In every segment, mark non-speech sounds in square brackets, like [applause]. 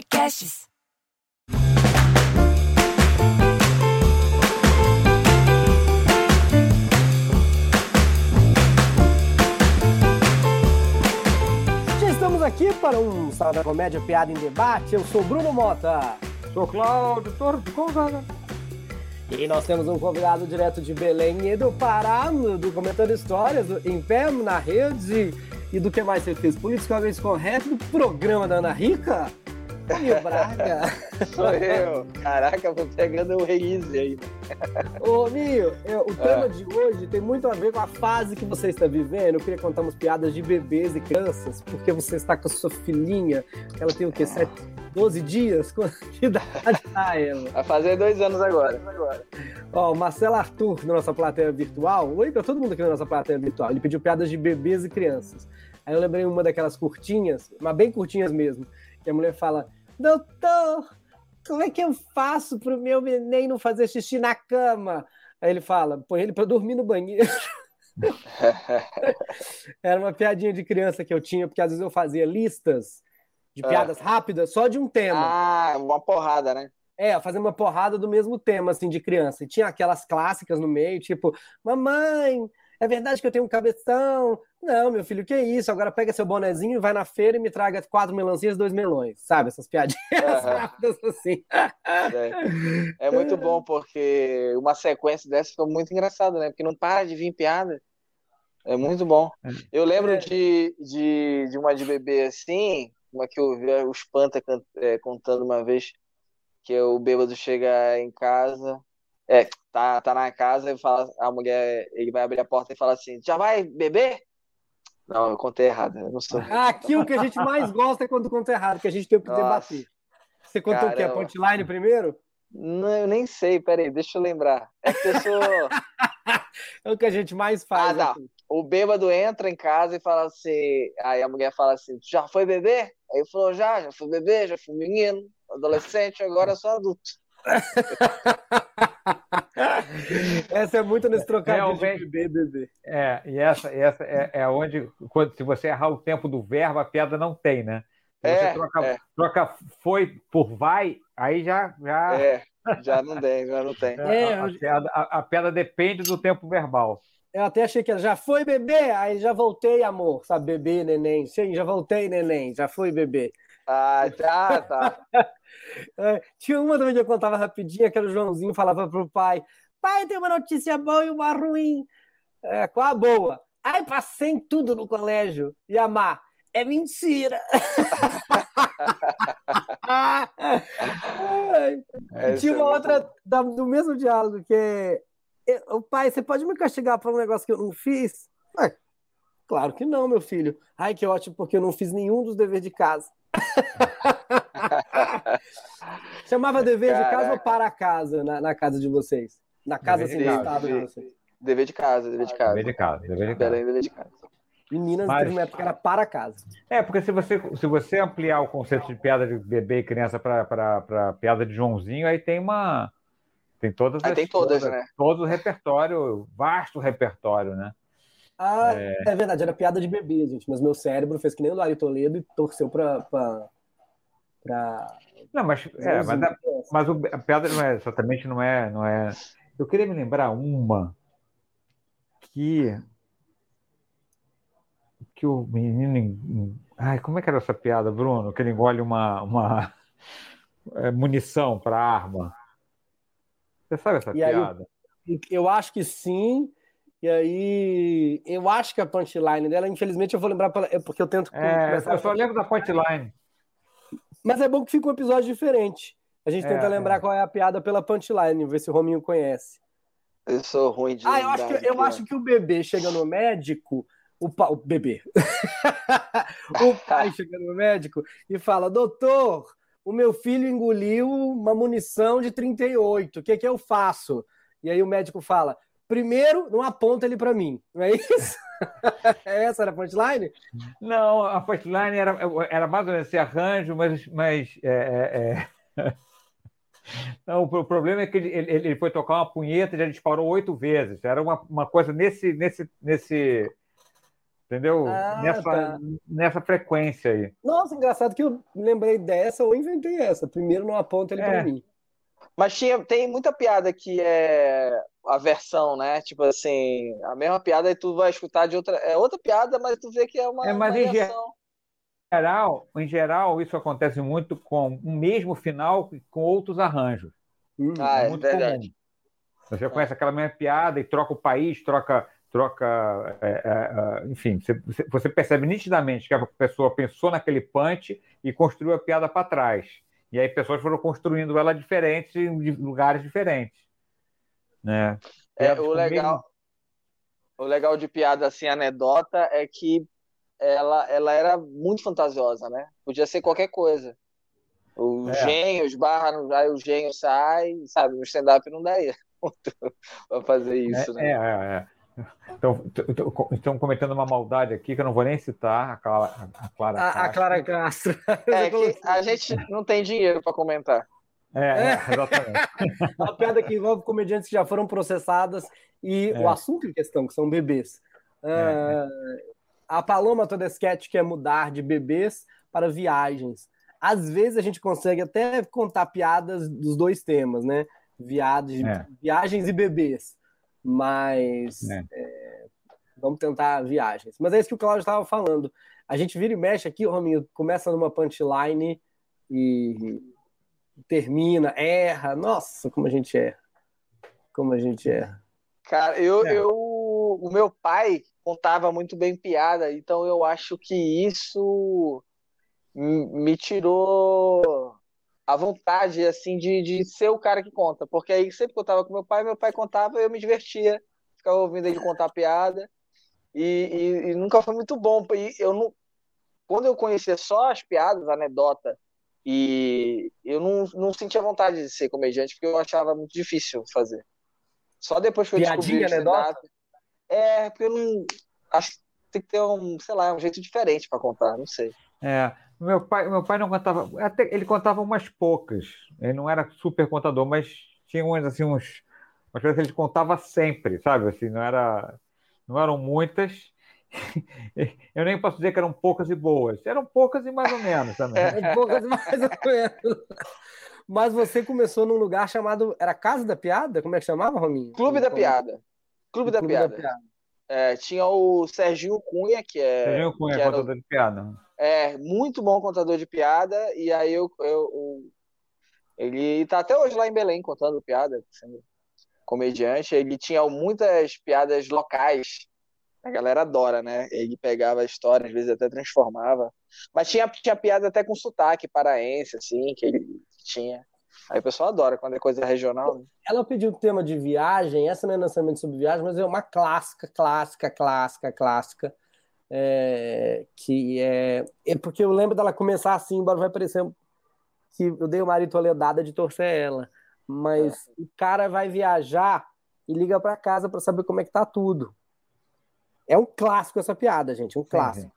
Podcasts. Já estamos aqui para um Sala da Comédia Piada em Debate. Eu sou Bruno Mota. Sou Cláudio Torres de Gonzaga. E nós temos um convidado direto de Belém e do Pará, do Comentando Histórias, do Em Pé, na Rede e do que mais você fez? Politicamente Correto, do programa da Ana Rica. Nil Braga. [laughs] Sou eu. Caraca, vou pegando o release aí. Ô, Nil, eu- o tema de hoje tem muito a ver com a fase que você está vivendo. Eu queria contar umas piadas de bebês e crianças, porque você está com a sua filhinha, ela tem o quê? Sete, 12 dias? [laughs] Que idade tá ela? Vai fazer dois anos agora. Ó, o Marcelo Arthur, na nossa plateia virtual. Oi pra todo mundo aqui na nossa plateia virtual. Ele pediu piadas de bebês e crianças. Aí eu lembrei uma daquelas curtinhas, mas bem curtinhas mesmo, que a mulher fala: Doutor, como é que eu faço pro meu neném não fazer xixi na cama? Aí ele fala: Põe ele pra dormir no banheiro. [laughs] Era uma piadinha de criança que eu tinha, porque às vezes eu fazia listas de É. piadas rápidas só de um tema. Ah, uma porrada, né? É, fazer uma porrada do mesmo tema, assim, de criança. E tinha aquelas clássicas no meio, tipo, mamãe, é verdade que eu tenho um cabeção? Não, meu filho, que isso? Agora pega seu bonezinho e vai na feira e me traga quatro melancias e dois melões. Sabe? Essas piadinhas [laughs] rápidas assim. É. É muito bom, porque uma sequência dessa fica muito engraçada, né? Porque não para de vir piada. É muito bom. Eu lembro É. de, de, de uma de bebê assim, uma que eu vi o Spanta can- é, contando uma vez, que o bêbado chega em casa, é, tá, tá na casa e fala, a mulher, ele vai abrir a porta e fala assim, já vai beber? Não, eu contei errado, eu não sou. Aqui o que a gente mais gosta é quando conta errado, que a gente tem que Nossa. debater. Você contou o quê? A Caramba. punchline primeiro? Não, eu nem sei, peraí, deixa eu lembrar. É que eu sou. [laughs] É o que a gente mais Ah, faz. tá. aqui. O bêbado entra em casa e fala assim. Aí a mulher fala assim: "Tu já foi beber? Aí ele falou: já, já fui beber, já fui menino, adolescente, agora sou adulto. [laughs] Essa é muito nesse trocadilho de Realmente. bebê, bebê. É, e essa, essa é, é onde, quando, se você errar o tempo do verbo, a piada não tem, né? Se você É, troca, é. troca foi por vai, aí já, já É, já não tem, já não tem. [laughs] É, a, a eu- piada, a- a piada depende do tempo verbal. Eu até achei que ela já foi bebê, aí já voltei, amor, sabe? Bebê, neném. Sim, já voltei, neném, já fui bebê. Ah, tá, tá. [laughs] É, tinha uma também que eu contava rapidinho, que era o Joãozinho falava pro pai: Pai, tem uma notícia boa e uma ruim. É, qual a boa? Ai, passei em tudo no colégio. E a má, é mentira. [laughs] Essa tinha é uma outra da- do mesmo diálogo, que é: "Eu- "Ô, Pai, você pode me castigar por um negócio que eu não fiz? Ué, claro que não, meu filho. Ai, que ótimo, porque eu não fiz nenhum dos deveres de casa. [laughs] Chamava dever de casa ou Caraca. para casa na, na casa de vocês? Na casa Dever assim, de casa. de vocês. Dever de casa, dever de casa. Dever de casa, dever de casa. Belém, dever de casa. Meninas Mas- teve uma época que era para casa. É, porque se você, se você ampliar o conceito de piada de bebê e criança para piada de Joãozinho, aí tem uma. Tem todas Aí as- tem todas, né? Todo o repertório, vasto repertório, né? Ah, é... verdade, era piada de bebê, gente. Mas meu cérebro fez que nem o Lari Toledo e torceu pra. pra, pra... Não, mas, é, mas, a, mas o- a piada não é exatamente não é, não é. Eu queria me lembrar uma que que o menino, en- ai, como é que era essa piada, Bruno? Que ele engole uma, uma é, munição para arma. Você sabe essa E aí piada? Eu acho que sim. E aí, eu acho que a punchline dela, infelizmente, eu vou lembrar pra- é porque eu tento É, eu só lembro da punchline. Mas é bom que fica um episódio diferente. A gente É, tenta lembrar é. qual é a piada pela punchline, ver se o Rominho conhece. Eu sou ruim de. Ah, eu acho, que, eu acho que o bebê chega no médico, o, pa- o bebê, [laughs] o pai [laughs] chega no médico e fala: Doutor, o meu filho engoliu uma munição de 38, o que, que eu faço? E aí o médico fala: Primeiro, não aponta ele para mim, não é isso? [laughs] É Essa era a punchline? Não, a punchline era, era mais ou menos esse arranjo, mas, mas é, é, é... [laughs] Não, o problema é que ele, ele, ele, foi tocar uma punheta e já disparou oito vezes. Era uma, uma coisa nesse, nesse, nesse, Entendeu? Ah, nessa, tá. nessa frequência aí. Nossa, engraçado que eu lembrei dessa ou inventei essa. Primeiro não aponta ele é. para mim. Mas tinha, tem muita piada que é a versão, né? Tipo assim, a mesma piada e tu vai escutar de outra. É outra piada, mas tu vê que é uma. É, mas uma em geral, em geral, isso acontece muito com o mesmo final com outros arranjos. Hum, ah, é, é muito verdade. comum. Você conhece aquela mesma piada e troca o país, troca troca, é, é, é, enfim, você, você, percebe nitidamente que a pessoa pensou naquele punch e construiu a piada para trás. E aí pessoas foram construindo ela diferente em lugares diferentes. Né? É, o legal, o legal de piada assim, anedota, é que ela, ela era muito fantasiosa, né? Podia ser qualquer coisa. O é. genio, os barra, aí o genio sai, sabe? No stand-up não daria [laughs] para fazer isso, é, né? É, é, é. Então, estão cometendo uma maldade aqui que eu não vou nem citar, a Clara, a Clara, a, Castro. A Clara Castro. [laughs] É que a gente não tem dinheiro para comentar. É, é exatamente. [laughs] uma piada que envolve comediantes que já foram processadas e é. o assunto em questão, que são bebês. Uh, a Paloma Todesquete quer mudar de bebês para viagens. Às vezes a gente consegue até contar piadas dos dois temas, né? Viagens, é. viagens e bebês mas é. É, vamos tentar viagens. Mas é isso que o Cláudio estava falando. A gente vira e mexe aqui, Rominho, começa numa punchline e termina, erra. Nossa, como a gente erra. Como a gente erra. Cara, eu, é. eu o meu pai contava muito bem piada, então eu acho que isso me tirou a vontade, assim, de, de ser o cara que conta. Porque aí sempre que eu tava com meu pai, meu pai contava, eu me divertia, ficava ouvindo ele contar piada. E, e, e, nunca foi muito bom. E eu não, quando eu conhecia só as piadas, a anedota, e eu não, não sentia vontade de ser comediante, porque eu achava muito difícil fazer. Só depois que eu Piadinha, descobri anedota? É, porque eu não. Acho que tem que ter um, sei lá, um jeito diferente para contar, não sei. É, meu pai, meu pai não contava, até ele contava umas poucas. Ele não era super contador, mas tinha umas assim uns umas coisas que ele contava sempre, sabe? Assim, não era não eram muitas. [laughs] Eu nem posso dizer que eram poucas e boas. Eram poucas e mais ou menos também. É, poucas e mais ou menos. Mas você começou num lugar chamado. Era Casa da Piada? Como é que chamava, Rominho? Clube da Piada. Clube, da, Clube Piada. da Piada. É, tinha o Serginho Cunha, que é. Serginho Cunha, que contador de piada. É, muito bom contador de piada, e aí eu, eu, eu ele tá até hoje lá em Belém contando piada, sendo comediante. Ele tinha muitas piadas locais. A galera adora, né? Ele pegava a história, às vezes até transformava. Mas tinha, tinha piada até com sotaque paraense, assim, que ele tinha. Aí o pessoal adora quando é coisa regional. Né? Ela pediu o tema de viagem, essa não é lançamento sobre viagem, mas é uma clássica, clássica, clássica, clássica é, que é, é porque eu lembro dela começar assim, embora vai parecer que eu dei uma toledada de torcer ela, mas é. o cara vai viajar e liga para casa para saber como é que tá tudo. É um clássico essa piada, gente, um clássico.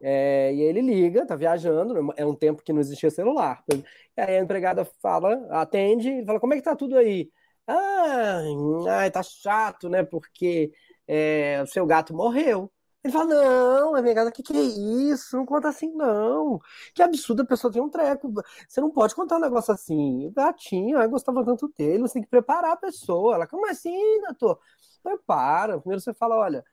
É, e aí ele liga, tá viajando, é um tempo que não existia celular. E aí a empregada fala, atende e fala, como é que tá tudo aí? Ah, ai, tá chato, né? Porque é, o seu gato morreu. Ele fala, não, o que, que é isso? Não conta assim, não. Que absurdo, a pessoa tem um treco. Você não pode contar um negócio assim. O gatinho, eu gostava tanto dele, você tem que preparar a pessoa. Ela, como assim, doutor? Prepara. Primeiro você fala, olha,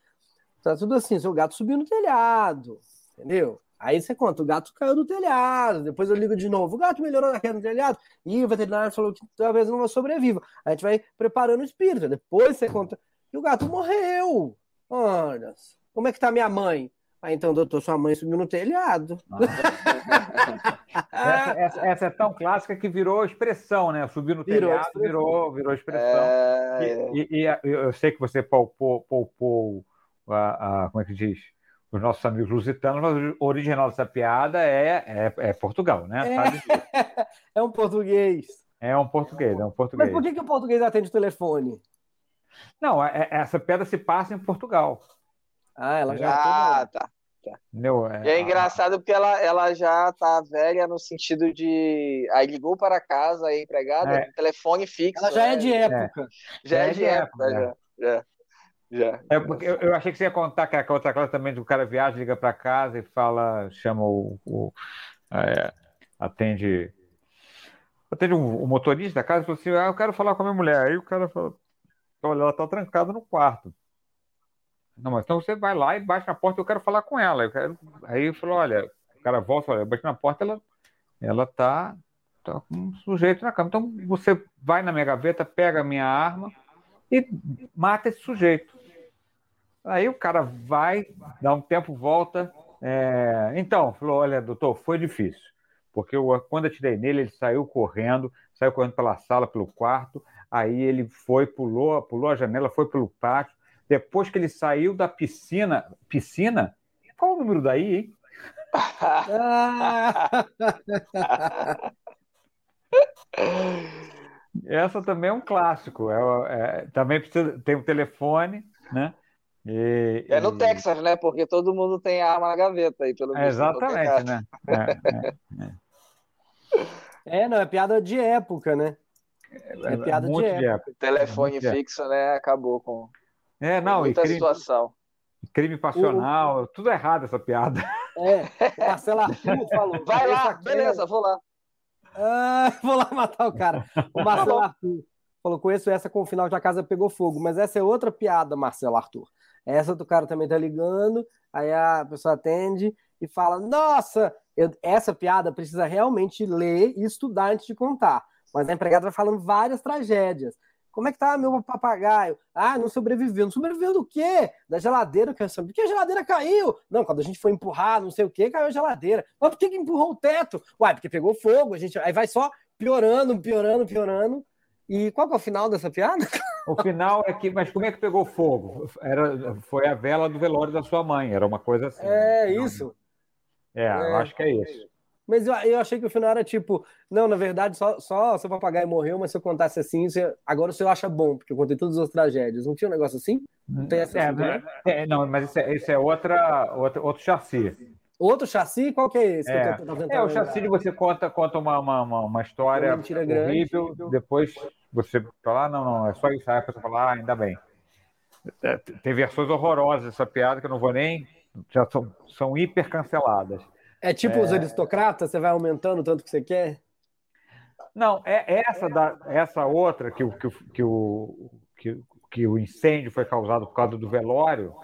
tá tudo assim, seu gato subiu no telhado, entendeu? Aí você conta, o gato caiu do telhado, depois eu ligo de novo, o gato melhorou na queda do telhado, e o veterinário falou que talvez não sobreviva. Aí a gente vai preparando o espírito, depois você conta, e o gato morreu. Olha, como é que tá minha mãe? Ah, então, doutor, sua mãe subiu no telhado. essa, essa, essa, é tão clássica que virou expressão, né? Subiu no virou telhado, expressão. virou, virou expressão. É... E, e, e, eu sei que você poupou, poupou a, a, como é que diz? Os nossos amigos lusitanos, mas o original dessa piada é, é, é Portugal, né? É... [laughs] é um português. É um português, é um português. Mas por que, que o português atende o telefone? Não, é, essa piada se passa em Portugal. Ah, ela já. Ah, tá. tá. Meu, é... E é engraçado porque ela, ela já tá velha no sentido de. Aí ligou para casa, aí empregada, é. telefone fixo. Ela já é né? é de época. Já é, é de, época, época, já. Já. É porque eu, eu achei que você ia contar que a outra classe também o cara viaja, liga para casa e fala, chama o, o é, atende atende o, o motorista da casa e falou assim, ah, eu quero falar com a minha mulher. Aí o cara fala, olha, ela tá trancada no quarto. Não, mas então você vai lá e bate na porta, eu quero falar com ela. Eu quero... Aí eu falo, olha, o cara volta, olha, bate na porta, ela, ela tá, tá com um sujeito na cama. Então você vai na minha gaveta, pega a minha arma e mata esse sujeito. Aí o cara vai, dá um tempo, volta. É... Então, falou: olha, doutor, foi difícil. Porque eu, quando eu tirei nele, ele saiu correndo, saiu correndo pela sala, pelo quarto. Aí ele foi, pulou, pulou a janela, foi pelo pátio. Depois que ele saiu da piscina, piscina? Qual o número daí, hein? [laughs] [laughs] [laughs] Essa também é um clássico. É, é, também precisa, tem um telefone, né? E, é no e... Texas, né? Porque todo mundo tem arma na gaveta aí, pelo menos. exatamente, né? É, é, é. [laughs] é, não, é piada de época, né? É, piada de época. de época. Telefone fixo, né? Acabou com, é, não, muita crime, situação. Crime passional, o... tudo errado essa piada. É, o Marcelo Arthur falou. Vai lá, beleza, vou lá. Ah, [laughs] vou lá matar o cara. O Marcelo Arthur falou: conheço essa com o final de A Casa Pegou Fogo, mas essa é outra piada, Marcelo Arthur. Essa do cara também tá ligando, aí a pessoa atende e fala: Nossa, eu, essa piada precisa realmente ler e estudar antes de contar. Mas a empregada vai falando várias tragédias. Como é que tá meu papagaio? Ah, não sobreviveu. Não sobreviveu do quê? Da geladeira, que Por que a geladeira caiu? Não, quando a gente foi empurrar, não sei o quê, caiu a geladeira. Mas por que, que empurrou o teto? Uai, porque pegou fogo. A gente... Aí vai só piorando, piorando, piorando. E qual que é o final dessa piada? O final é que, mas como é que pegou fogo? Era, foi a vela do velório da sua mãe, era uma coisa assim. É isso. É, é eu acho que é isso. Mas eu, eu achei que o final era tipo, não, na verdade, só, só seu papagaio morreu, mas se eu contasse assim, você, agora o senhor acha bom, porque eu contei todas as tragédias. Não tinha um negócio assim? Não tem essa é, né? é, Não, mas isso é, isso é outra, outra, outro chassi. Outro chassi? Qual que é esse? É, que é o chassi de você conta, conta uma, uma, uma história uma horrível, grande. depois você fala, ah, não, não, é só isso. Aí a pessoa fala, ah, ainda bem. É, tem versões horrorosas dessa piada que eu não vou nem. Já são, são hiper canceladas. É tipo é... os aristocratas, você vai aumentando tanto que você quer? Não, é essa, da, essa outra que o, que, que, o, que, que o incêndio foi causado por causa do velório.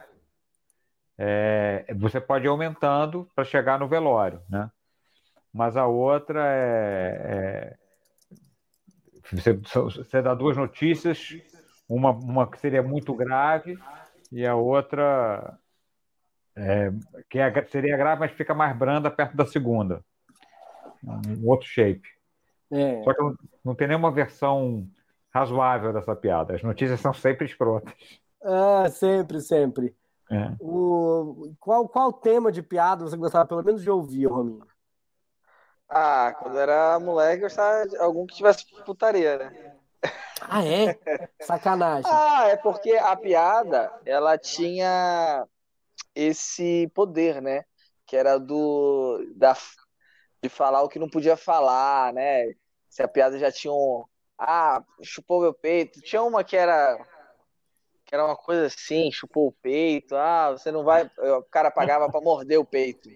É, você pode ir aumentando para chegar no velório, né? Mas a outra é, é você, você dá duas notícias, uma, uma que seria muito grave e a outra é, que é, seria grave, mas fica mais branda perto da segunda. Um outro shape. É. Só que não, não tem nenhuma versão razoável dessa piada. As notícias são sempre escrotas. Ah, sempre, sempre. É. O, qual, qual tema de piada você gostava pelo menos de ouvir, Rominho? Ah, quando era moleque, eu gostava de algum que tivesse putaria, né? Ah, é? [laughs] Sacanagem. ah, é porque a piada, ela tinha esse poder, né? Que era do da, de falar o que não podia falar, né? Se a piada já tinha um. Ah, chupou meu peito. Tinha uma que era. Que era uma coisa assim, chupou o peito. Ah, você não vai. O cara pagava para morder o peito.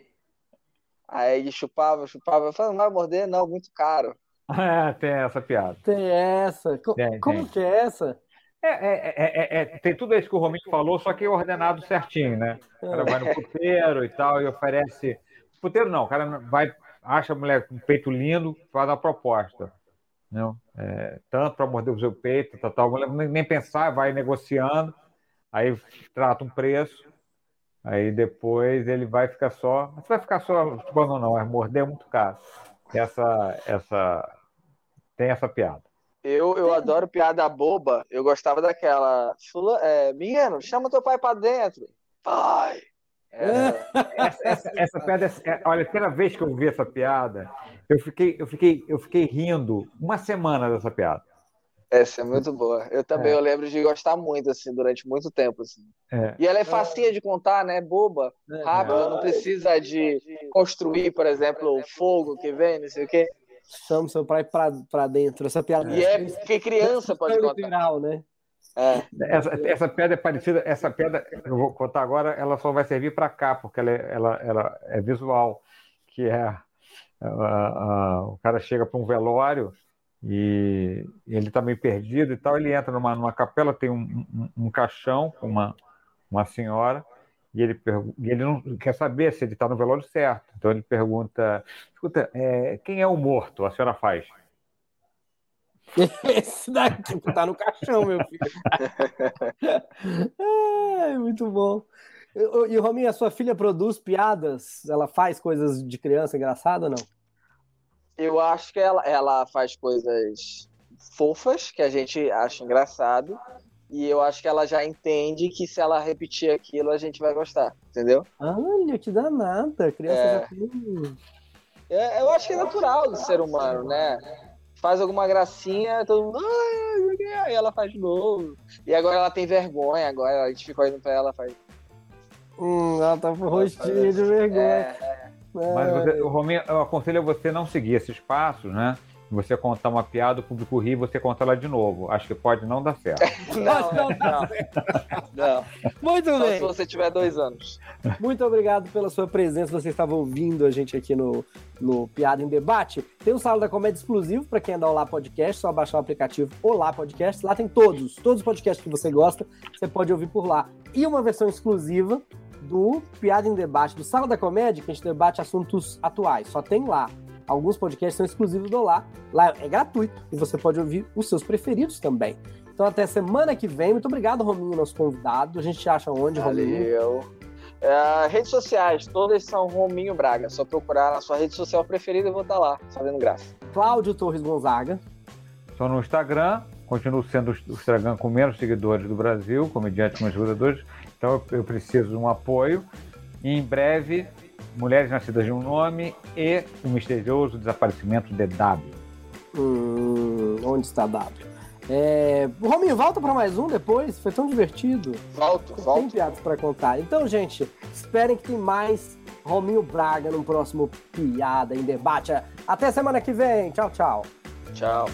Aí ele chupava, chupava. Eu falei, não vai morder, não, muito caro. [laughs] É, tem essa piada. Tem essa. Tem, Como tem. que é essa? É, é, é, é, tem tudo isso que o Romito falou, só que ordenado certinho, né? O cara vai no puteiro e tal e oferece. Puteiro não, o cara vai, acha a mulher com peito lindo, faz a proposta. Não? tanto para morder o seu peito, tal, tal. Nem pensar, vai negociando, aí trata um preço, Aí depois ele vai ficar só. Você vai ficar só. Tipo, não, não, é morder é muito caro. Essa, essa. Tem essa piada. Eu, eu adoro piada boba. Eu gostava daquela. É, menino, chama teu pai pra dentro. Pai! É... Essa, essa, essa, piada, é, olha, a primeira vez que eu vi essa piada, eu fiquei, eu fiquei, eu fiquei rindo uma semana dessa piada. Essa é muito boa. Eu também é. eu lembro de gostar muito, assim, durante muito tempo. Assim. É. E ela é facinha de contar, né? Boba, é. rápida, não precisa de construir, por exemplo, o fogo que vem, não sei o quê. Chama seu pai pra, pra dentro. Essa piada. E é porque criança pode contar. Literal, né? É. Essa, essa pedra é parecida, essa pedra, eu vou contar agora, ela só vai servir para cá, porque ela é, ela, ela é visual, que é o cara chega para um velório e ele está meio perdido e tal, ele entra numa, numa capela, tem um, um, um caixão com uma, uma senhora, e ele, e ele não quer saber se ele está no velório certo. Então ele pergunta: escuta, é, quem é o morto? A senhora faz. [laughs] Esse daqui tá no caixão, meu filho. [laughs] é, muito bom. E, Rominha, a sua filha produz piadas? Ela faz coisas de criança engraçada ou não? Eu acho que ela, ela faz coisas fofas que a gente acha engraçado. E eu acho que ela já entende que se ela repetir aquilo, a gente vai gostar, entendeu? Olha, que danada. Criança é. já tem... É, eu acho que é natural do ser humano, né? faz alguma gracinha, todo mundo, aí ela faz de novo. E agora ela tem vergonha, agora a gente ficou indo pra ela, faz. Hum, ela tá com rostinho de vergonha. É, é. Mas você, Rominho, eu aconselho você não seguir esses passos, né? Você contar uma piada, o público ri e você conta ela de novo. Acho que pode não dar certo. [laughs] não, não, não, não. Muito Só bem. se você tiver dois anos. Muito obrigado pela sua presença. Você estava ouvindo a gente aqui no, no Piada em Debate. Tem o Sala da Comédia exclusivo para quem é da Olá Podcast. Só baixar o aplicativo Olá Podcast. Lá tem todos, todos os podcasts que você gosta. Você pode ouvir por lá. E uma versão exclusiva do Piada em Debate, do Sala da Comédia, que a gente debate assuntos atuais. Só tem lá. Alguns podcasts são exclusivos do Lá. Lá é gratuito e você pode ouvir os seus preferidos também. Então até semana que vem. Muito obrigado, Rominho, nosso convidado. A gente te acha onde, Valeu. Rominho? É, redes sociais, todas são Rominho Braga. Só procurar na sua rede social preferida e vou estar lá, fazendo graça. Cláudio Torres Gonzaga. Estou no Instagram, continuo sendo o Instagram com menos seguidores do Brasil, comediante com menos seguidores, então eu preciso de um apoio. E em breve Mulheres Nascidas de um Nome e O Misterioso Desaparecimento de W. Hum, onde está W? É... Rominho, volta para mais um depois? Foi tão divertido. Volto, Tem volto. Tem piadas para contar. Então, gente, esperem que tem mais Rominho Braga no próximo Piada em Debate. Até semana que vem. Tchau, tchau. Tchau.